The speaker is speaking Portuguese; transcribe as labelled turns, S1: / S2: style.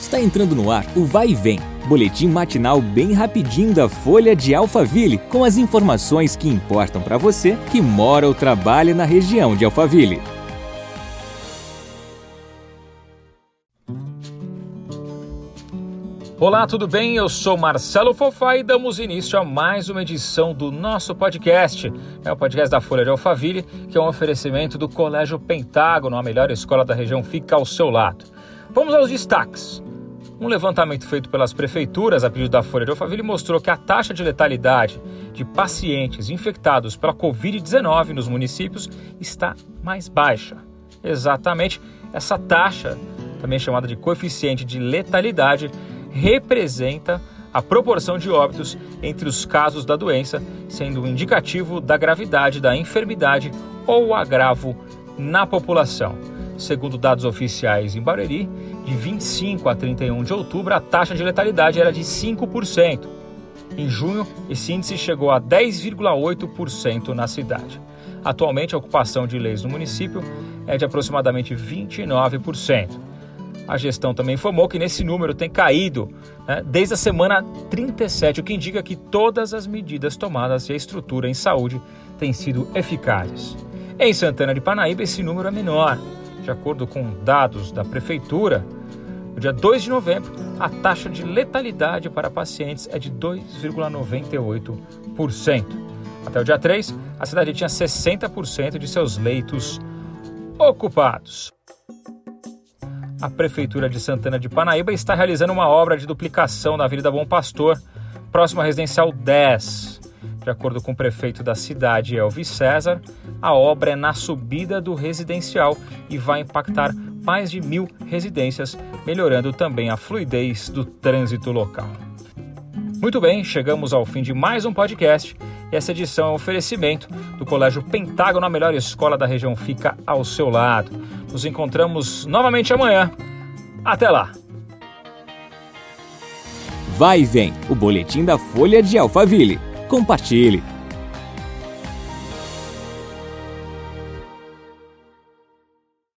S1: Está entrando no ar o Vai e Vem, boletim matinal bem rapidinho da Folha de Alphaville, com as informações que importam para você que mora ou trabalha na região de Alphaville.
S2: Olá, tudo bem? Eu sou Marcelo Fofá e damos início a mais uma edição do nosso podcast. É o podcast da Folha de Alphaville, que é um oferecimento do Colégio Pentágono, a melhor escola da região, fica ao seu lado. Vamos aos destaques. Um levantamento feito pelas prefeituras a pedido da Folha de Alphaville mostrou que a taxa de letalidade de pacientes infectados pela Covid-19 nos municípios está mais baixa. Exatamente essa taxa, também chamada de coeficiente de letalidade, representa a proporção de óbitos entre os casos da doença, sendo um indicativo da gravidade da enfermidade ou agravo na população. Segundo dados oficiais em Barueri, de 25 a 31 de outubro, a taxa de letalidade era de 5%. Em junho, esse índice chegou a 10,8% na cidade. Atualmente, a ocupação de leis no município é de aproximadamente 29%. A gestão também informou que nesse número tem caído né, desde a semana 37, o que indica que todas as medidas tomadas e a estrutura em saúde têm sido eficazes. Em Santana de Panaíba, esse número é menor, de acordo com dados da Prefeitura, no dia 2 de novembro, a taxa de letalidade para pacientes é de 2,98%. Até o dia 3, a cidade tinha 60% de seus leitos ocupados. A Prefeitura de Santana de Panaíba está realizando uma obra de duplicação na Avenida Bom Pastor, próximo à Residencial 10. De acordo com o prefeito da cidade, Elvis César, a obra é na subida do residencial e vai impactar mais de mil residências, melhorando também a fluidez do trânsito local. Muito bem, chegamos ao fim de mais um podcast. Essa edição é um oferecimento do Colégio Pentágono, a melhor escola da região, fica ao seu lado. Nos encontramos novamente amanhã. Até lá!
S1: Vai e vem o boletim da Folha de Alphaville. Compartilhe!